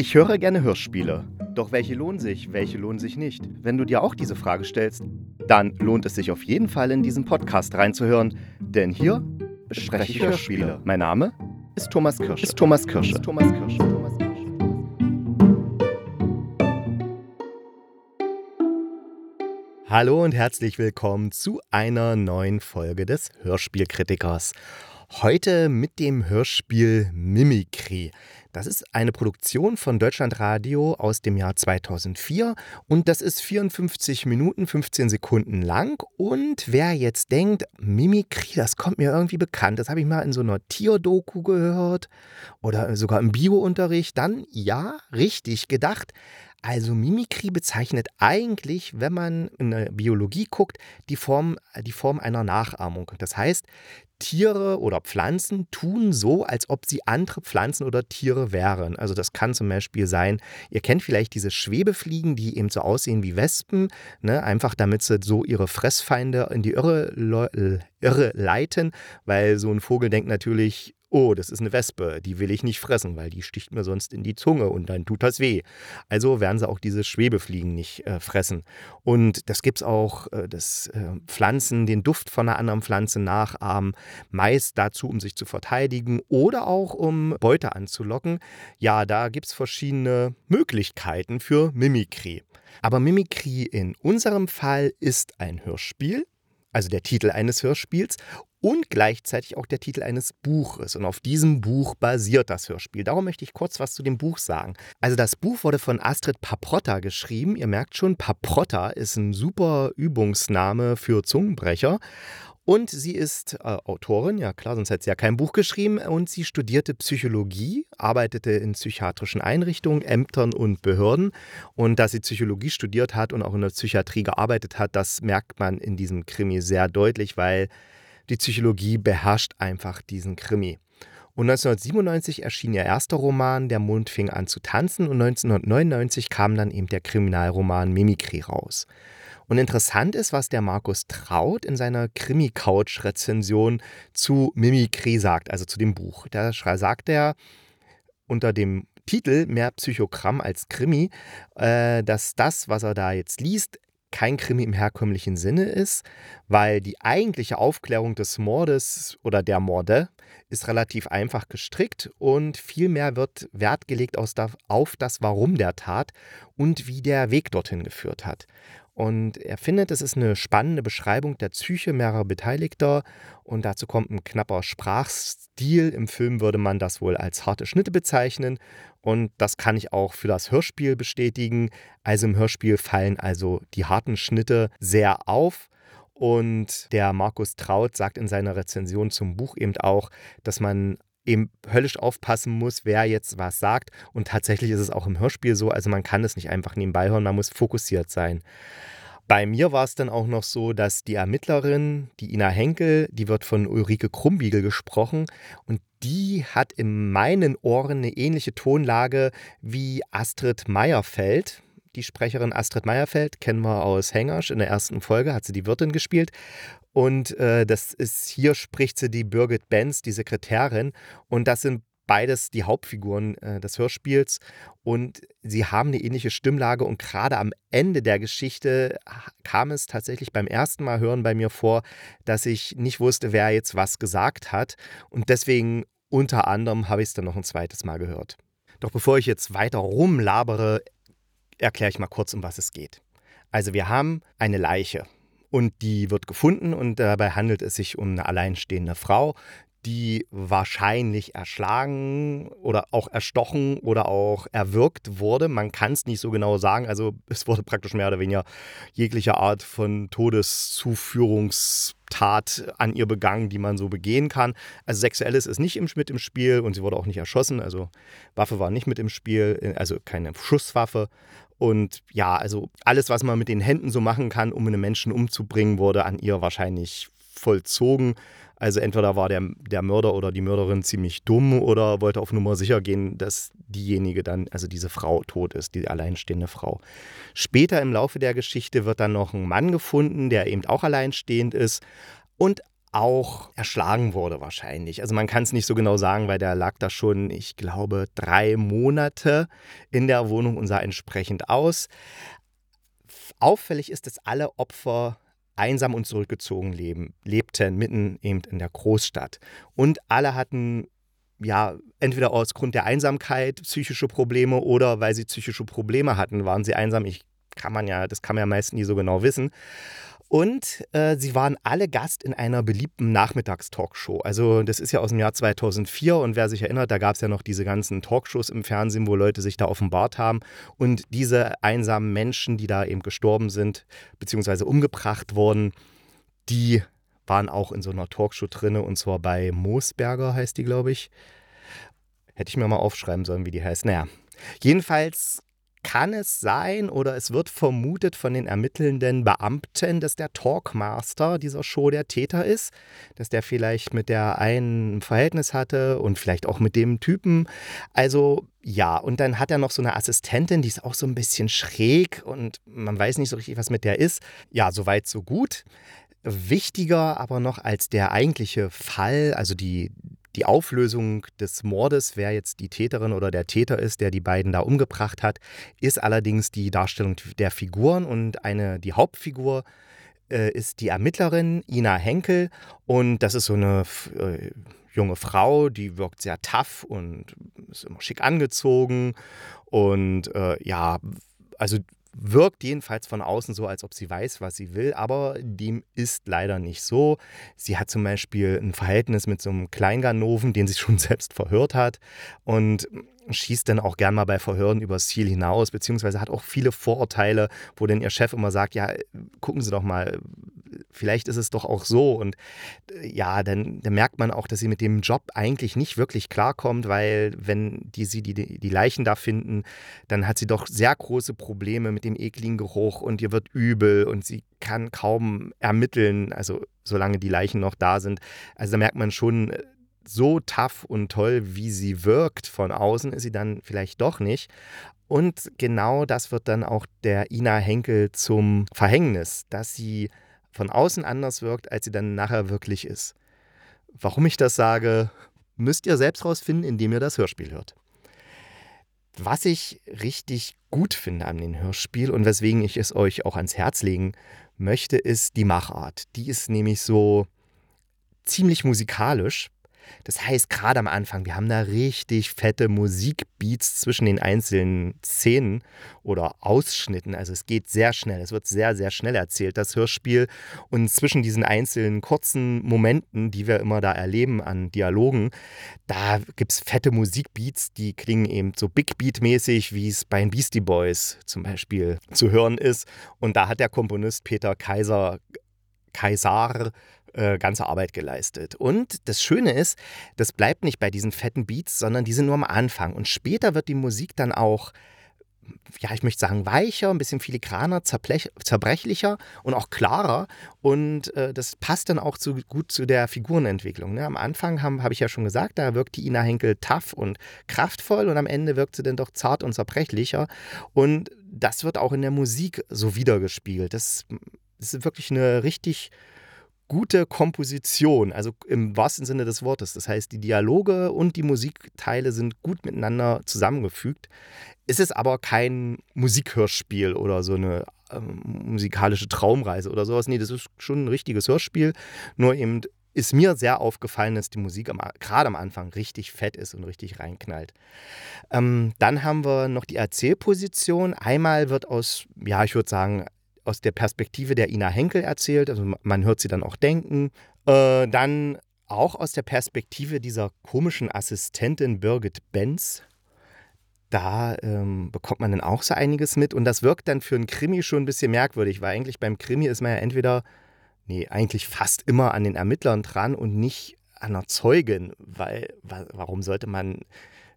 Ich höre gerne Hörspiele. Doch welche lohnen sich, welche lohnen sich nicht? Wenn du dir auch diese Frage stellst, dann lohnt es sich auf jeden Fall in diesen Podcast reinzuhören, denn hier bespreche ich Hörspiele. Mein Name ist Thomas Kirsch. Ist Thomas Kirsch. Ist Thomas Kirsch. Thomas Kirsch. Hallo und herzlich willkommen zu einer neuen Folge des Hörspielkritikers. Heute mit dem Hörspiel Mimikry. Das ist eine Produktion von Deutschlandradio aus dem Jahr 2004 und das ist 54 Minuten 15 Sekunden lang. Und wer jetzt denkt, Mimikry, das kommt mir irgendwie bekannt, das habe ich mal in so einer Tierdoku gehört oder sogar im Biounterricht, dann ja, richtig gedacht. Also Mimikry bezeichnet eigentlich, wenn man in der Biologie guckt, die Form, die Form einer Nachahmung. Das heißt, Tiere oder Pflanzen tun so, als ob sie andere Pflanzen oder Tiere wären. Also das kann zum Beispiel sein, ihr kennt vielleicht diese Schwebefliegen, die eben so aussehen wie Wespen, ne? einfach damit sie so ihre Fressfeinde in die Irre, Irre leiten, weil so ein Vogel denkt natürlich, oh, das ist eine Wespe, die will ich nicht fressen, weil die sticht mir sonst in die Zunge und dann tut das weh. Also werden sie auch diese Schwebefliegen nicht äh, fressen. Und das gibt es auch, äh, dass äh, Pflanzen den Duft von einer anderen Pflanze nachahmen, meist dazu, um sich zu verteidigen oder auch um Beute anzulocken. Ja, da gibt es verschiedene Möglichkeiten für Mimikry. Aber Mimikry in unserem Fall ist ein Hörspiel also der Titel eines Hörspiels und gleichzeitig auch der Titel eines Buches. Und auf diesem Buch basiert das Hörspiel. Darum möchte ich kurz was zu dem Buch sagen. Also das Buch wurde von Astrid Paprotta geschrieben. Ihr merkt schon, Paprotta ist ein super Übungsname für Zungenbrecher. Und sie ist äh, Autorin, ja klar, sonst hätte sie ja kein Buch geschrieben. Und sie studierte Psychologie, arbeitete in psychiatrischen Einrichtungen, Ämtern und Behörden. Und dass sie Psychologie studiert hat und auch in der Psychiatrie gearbeitet hat, das merkt man in diesem Krimi sehr deutlich, weil die Psychologie beherrscht einfach diesen Krimi. Und 1997 erschien ihr erster Roman Der Mond fing an zu tanzen und 1999 kam dann eben der Kriminalroman Mimikry raus. Und interessant ist, was der Markus Traut in seiner Krimi-Couch-Rezension zu Mimikry sagt, also zu dem Buch. Da sagt er unter dem Titel Mehr Psychogramm als Krimi, äh, dass das, was er da jetzt liest, kein Krimi im herkömmlichen Sinne ist, weil die eigentliche Aufklärung des Mordes oder der Morde ist relativ einfach gestrickt und vielmehr wird Wert gelegt auf das Warum der Tat und wie der Weg dorthin geführt hat. Und er findet, es ist eine spannende Beschreibung der Psyche mehrerer Beteiligter und dazu kommt ein knapper Sprachstil. Im Film würde man das wohl als harte Schnitte bezeichnen und das kann ich auch für das Hörspiel bestätigen. Also im Hörspiel fallen also die harten Schnitte sehr auf. Und der Markus Traut sagt in seiner Rezension zum Buch eben auch, dass man eben höllisch aufpassen muss, wer jetzt was sagt. Und tatsächlich ist es auch im Hörspiel so, also man kann es nicht einfach nebenbei hören, man muss fokussiert sein. Bei mir war es dann auch noch so, dass die Ermittlerin, die Ina Henkel, die wird von Ulrike Krumbiegel gesprochen und die hat in meinen Ohren eine ähnliche Tonlage wie Astrid Meierfeld. Die Sprecherin Astrid Meierfeld kennen wir aus Hängersch. In der ersten Folge hat sie die Wirtin gespielt. Und äh, das ist, hier spricht sie die Birgit Benz, die Sekretärin. Und das sind beides die Hauptfiguren äh, des Hörspiels. Und sie haben eine ähnliche Stimmlage. Und gerade am Ende der Geschichte kam es tatsächlich beim ersten Mal hören bei mir vor, dass ich nicht wusste, wer jetzt was gesagt hat. Und deswegen unter anderem habe ich es dann noch ein zweites Mal gehört. Doch bevor ich jetzt weiter rumlabere, erkläre ich mal kurz, um was es geht. Also wir haben eine Leiche und die wird gefunden und dabei handelt es sich um eine alleinstehende Frau, die wahrscheinlich erschlagen oder auch erstochen oder auch erwürgt wurde. Man kann es nicht so genau sagen. Also es wurde praktisch mehr oder weniger jegliche Art von Todeszuführungstat an ihr begangen, die man so begehen kann. Also sexuelles ist nicht mit im Spiel und sie wurde auch nicht erschossen. Also Waffe war nicht mit im Spiel, also keine Schusswaffe. Und ja, also alles, was man mit den Händen so machen kann, um einen Menschen umzubringen, wurde an ihr wahrscheinlich vollzogen. Also entweder war der, der Mörder oder die Mörderin ziemlich dumm oder wollte auf Nummer sicher gehen, dass diejenige dann, also diese Frau tot ist, die alleinstehende Frau. Später im Laufe der Geschichte wird dann noch ein Mann gefunden, der eben auch alleinstehend ist. Und auch erschlagen wurde wahrscheinlich. Also man kann es nicht so genau sagen, weil der lag da schon, ich glaube, drei Monate in der Wohnung und sah entsprechend aus. Auffällig ist, dass alle Opfer einsam und zurückgezogen leben, lebten, mitten eben in der Großstadt. Und alle hatten ja, entweder aus Grund der Einsamkeit psychische Probleme oder weil sie psychische Probleme hatten, waren sie einsam. Ich kann man ja, das kann man ja meist nie so genau wissen. Und äh, sie waren alle Gast in einer beliebten Nachmittagstalkshow. Also das ist ja aus dem Jahr 2004 und wer sich erinnert, da gab es ja noch diese ganzen Talkshows im Fernsehen, wo Leute sich da offenbart haben. Und diese einsamen Menschen, die da eben gestorben sind, beziehungsweise umgebracht wurden, die waren auch in so einer Talkshow drin und zwar bei Moosberger heißt die, glaube ich. Hätte ich mir mal aufschreiben sollen, wie die heißt. Naja, jedenfalls kann es sein oder es wird vermutet von den ermittelnden Beamten, dass der Talkmaster dieser Show der Täter ist, dass der vielleicht mit der einen ein Verhältnis hatte und vielleicht auch mit dem Typen. Also ja, und dann hat er noch so eine Assistentin, die ist auch so ein bisschen schräg und man weiß nicht so richtig, was mit der ist. Ja, soweit, so gut. Wichtiger aber noch als der eigentliche Fall, also die, die Auflösung des Mordes, wer jetzt die Täterin oder der Täter ist, der die beiden da umgebracht hat, ist allerdings die Darstellung der Figuren und eine, die Hauptfigur äh, ist die Ermittlerin Ina Henkel. Und das ist so eine äh, junge Frau, die wirkt sehr tough und ist immer schick angezogen. Und äh, ja, also wirkt jedenfalls von außen so, als ob sie weiß, was sie will, aber dem ist leider nicht so. Sie hat zum Beispiel ein Verhältnis mit so einem Kleinganoven, den sie schon selbst verhört hat und schießt dann auch gern mal bei Verhören übers Ziel hinaus, beziehungsweise hat auch viele Vorurteile, wo dann ihr Chef immer sagt, ja, gucken Sie doch mal, vielleicht ist es doch auch so. Und äh, ja, dann, dann, merkt man auch, dass sie mit dem Job eigentlich nicht wirklich klarkommt, weil wenn die sie die, die Leichen da finden, dann hat sie doch sehr große Probleme mit dem ekligen Geruch und ihr wird übel und sie kann kaum ermitteln, also solange die Leichen noch da sind. Also da merkt man schon, äh, so tough und toll, wie sie wirkt von außen, ist sie dann vielleicht doch nicht. Und genau das wird dann auch der Ina Henkel zum Verhängnis, dass sie von außen anders wirkt, als sie dann nachher wirklich ist. Warum ich das sage, müsst ihr selbst rausfinden, indem ihr das Hörspiel hört. Was ich richtig gut finde an dem Hörspiel und weswegen ich es euch auch ans Herz legen möchte, ist die Machart. Die ist nämlich so ziemlich musikalisch. Das heißt, gerade am Anfang, wir haben da richtig fette Musikbeats zwischen den einzelnen Szenen oder Ausschnitten. Also es geht sehr schnell. Es wird sehr, sehr schnell erzählt, das Hörspiel. Und zwischen diesen einzelnen kurzen Momenten, die wir immer da erleben an Dialogen, da gibt es fette Musikbeats, die klingen eben so Big Beat-mäßig, wie es bei den Beastie Boys zum Beispiel zu hören ist. Und da hat der Komponist Peter Kaiser Kaisar äh, ganze Arbeit geleistet. Und das Schöne ist, das bleibt nicht bei diesen fetten Beats, sondern die sind nur am Anfang. Und später wird die Musik dann auch ja, ich möchte sagen, weicher, ein bisschen filigraner, zerbrechlicher und auch klarer. Und äh, das passt dann auch zu, gut zu der Figurenentwicklung. Ne? Am Anfang habe hab ich ja schon gesagt, da wirkt die Ina Henkel tough und kraftvoll und am Ende wirkt sie dann doch zart und zerbrechlicher. Und das wird auch in der Musik so wiedergespielt. Das, das ist wirklich eine richtig gute Komposition, also im wahrsten Sinne des Wortes. Das heißt, die Dialoge und die Musikteile sind gut miteinander zusammengefügt. Es ist aber kein Musikhörspiel oder so eine ähm, musikalische Traumreise oder sowas. Nee, das ist schon ein richtiges Hörspiel. Nur eben ist mir sehr aufgefallen, dass die Musik gerade am Anfang richtig fett ist und richtig reinknallt. Ähm, dann haben wir noch die Erzählposition. Einmal wird aus, ja, ich würde sagen, aus der Perspektive der Ina Henkel erzählt. Also man hört sie dann auch denken. Äh, dann auch aus der Perspektive dieser komischen Assistentin Birgit Benz. Da ähm, bekommt man dann auch so einiges mit. Und das wirkt dann für einen Krimi schon ein bisschen merkwürdig, weil eigentlich beim Krimi ist man ja entweder, nee, eigentlich fast immer an den Ermittlern dran und nicht an einer Zeugin. Weil, warum sollte man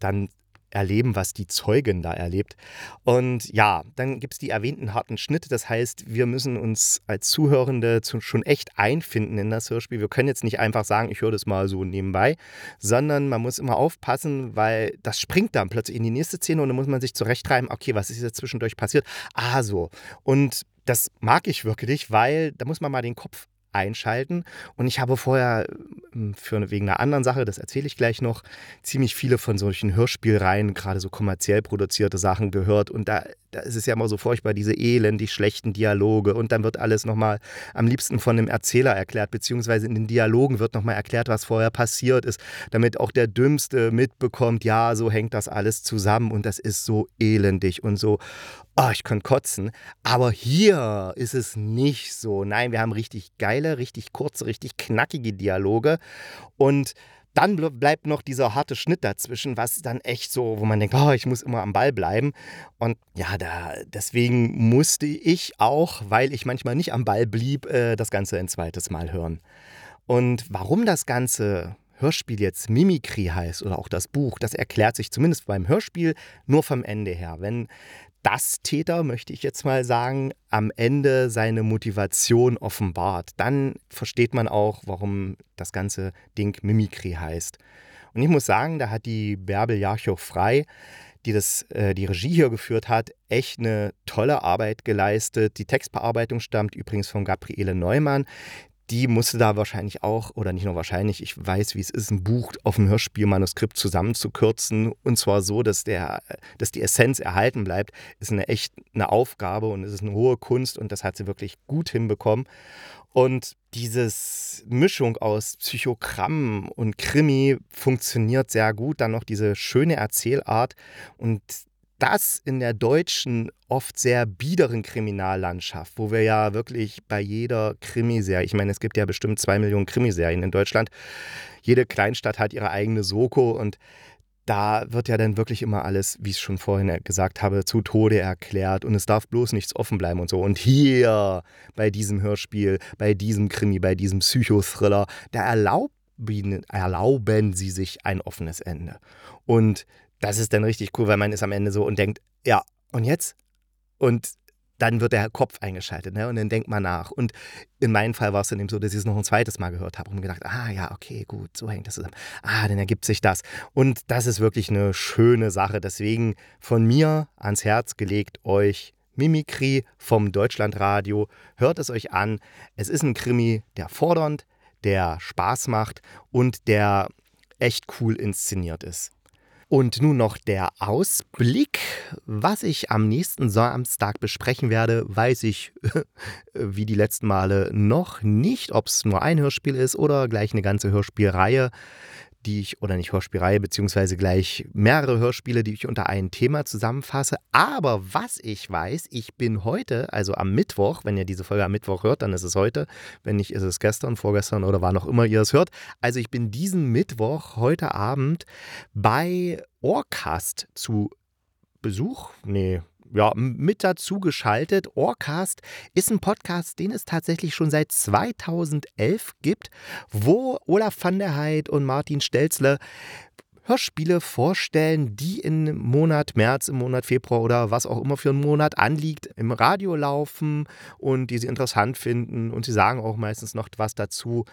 dann erleben, was die Zeugin da erlebt. Und ja, dann gibt es die erwähnten harten Schnitte. Das heißt, wir müssen uns als Zuhörende schon echt einfinden in das Hörspiel. Wir können jetzt nicht einfach sagen, ich höre das mal so nebenbei, sondern man muss immer aufpassen, weil das springt dann plötzlich in die nächste Szene und dann muss man sich zurechtreiben, okay, was ist jetzt zwischendurch passiert? Ah, so. Und das mag ich wirklich, weil da muss man mal den Kopf einschalten. Und ich habe vorher hm, für, wegen einer anderen Sache, das erzähle ich gleich noch, ziemlich viele von solchen Hörspielreihen, gerade so kommerziell produzierte Sachen gehört. Und da, da ist es ja immer so furchtbar, diese elendig schlechten Dialoge. Und dann wird alles nochmal am liebsten von einem Erzähler erklärt, beziehungsweise in den Dialogen wird nochmal erklärt, was vorher passiert ist, damit auch der Dümmste mitbekommt, ja, so hängt das alles zusammen und das ist so elendig und so, oh, ich könnte kotzen. Aber hier ist es nicht so. Nein, wir haben richtig geile, richtig kurze, richtig knackige Dialoge und dann bleibt noch dieser harte Schnitt dazwischen, was dann echt so, wo man denkt, oh, ich muss immer am Ball bleiben. Und ja, da, deswegen musste ich auch, weil ich manchmal nicht am Ball blieb, äh, das Ganze ein zweites Mal hören. Und warum das Ganze Hörspiel jetzt Mimikry heißt oder auch das Buch, das erklärt sich zumindest beim Hörspiel nur vom Ende her. Wenn das Täter, möchte ich jetzt mal sagen, am Ende seine Motivation offenbart, dann versteht man auch, warum das ganze Ding Mimikry heißt. Und ich muss sagen, da hat die Bärbel Jarchow frei, die das, äh, die Regie hier geführt hat, echt eine tolle Arbeit geleistet. Die Textbearbeitung stammt übrigens von Gabriele Neumann, die musste da wahrscheinlich auch, oder nicht nur wahrscheinlich, ich weiß, wie es ist, ein Buch auf ein Hörspielmanuskript zusammenzukürzen. Und zwar so, dass, der, dass die Essenz erhalten bleibt, ist eine echt eine Aufgabe und es ist eine hohe Kunst und das hat sie wirklich gut hinbekommen. Und diese Mischung aus Psychogramm und Krimi funktioniert sehr gut. Dann noch diese schöne Erzählart und das in der deutschen oft sehr biederen Kriminallandschaft, wo wir ja wirklich bei jeder Krimiserie, ich meine, es gibt ja bestimmt zwei Millionen Krimiserien in Deutschland, jede Kleinstadt hat ihre eigene Soko und da wird ja dann wirklich immer alles, wie ich es schon vorhin gesagt habe, zu Tode erklärt und es darf bloß nichts offen bleiben und so. Und hier bei diesem Hörspiel, bei diesem Krimi, bei diesem Psychothriller, da erlauben, erlauben sie sich ein offenes Ende. Und das ist dann richtig cool, weil man ist am Ende so und denkt, ja, und jetzt? Und dann wird der Kopf eingeschaltet ne? und dann denkt man nach. Und in meinem Fall war es dann eben so, dass ich es noch ein zweites Mal gehört habe und mir gedacht, ah ja, okay, gut, so hängt das zusammen. Ah, dann ergibt sich das. Und das ist wirklich eine schöne Sache. Deswegen von mir ans Herz gelegt, euch Mimikry vom Deutschlandradio. Hört es euch an. Es ist ein Krimi, der fordernd, der Spaß macht und der echt cool inszeniert ist. Und nun noch der Ausblick. Was ich am nächsten Samstag besprechen werde, weiß ich wie die letzten Male noch nicht, ob es nur ein Hörspiel ist oder gleich eine ganze Hörspielreihe die ich, oder nicht Hörspielreihe, beziehungsweise gleich mehrere Hörspiele, die ich unter ein Thema zusammenfasse. Aber was ich weiß, ich bin heute, also am Mittwoch, wenn ihr diese Folge am Mittwoch hört, dann ist es heute. Wenn nicht, ist es gestern, vorgestern oder wann auch immer ihr es hört. Also ich bin diesen Mittwoch, heute Abend, bei Orcast zu Besuch? Nee, ja, mit dazu geschaltet. Orcast ist ein Podcast, den es tatsächlich schon seit 2011 gibt, wo Olaf van der Heid und Martin Stelzle Hörspiele vorstellen, die im Monat März, im Monat Februar oder was auch immer für einen Monat anliegt, im Radio laufen und die sie interessant finden. Und sie sagen auch meistens noch was dazu.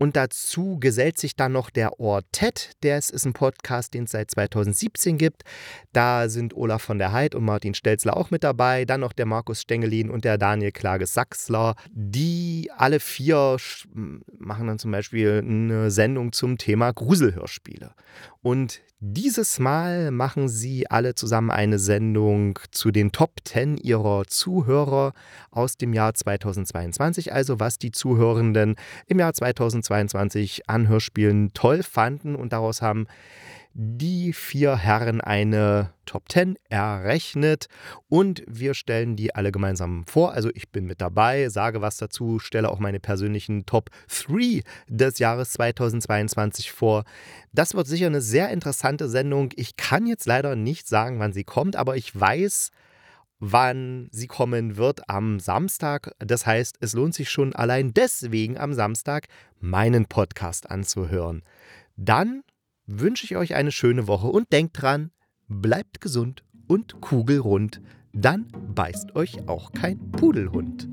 Und dazu gesellt sich dann noch der Ortet. Der ist ein Podcast, den es seit 2017 gibt. Da sind Olaf von der Heid und Martin Stelzler auch mit dabei. Dann noch der Markus Stengelin und der Daniel Klage-Sachsler. Die alle vier machen dann zum Beispiel eine Sendung zum Thema Gruselhörspiele. Und dieses Mal machen sie alle zusammen eine Sendung zu den Top 10 ihrer Zuhörer aus dem Jahr 2022, also was die Zuhörenden im Jahr 2022 an Hörspielen toll fanden und daraus haben die vier Herren eine Top 10 errechnet und wir stellen die alle gemeinsam vor. Also ich bin mit dabei, sage was dazu, stelle auch meine persönlichen Top 3 des Jahres 2022 vor. Das wird sicher eine sehr interessante Sendung. Ich kann jetzt leider nicht sagen, wann sie kommt, aber ich weiß, wann sie kommen wird am Samstag. Das heißt, es lohnt sich schon allein deswegen am Samstag meinen Podcast anzuhören. Dann wünsche ich euch eine schöne Woche und denkt dran, bleibt gesund und kugelrund, dann beißt euch auch kein Pudelhund.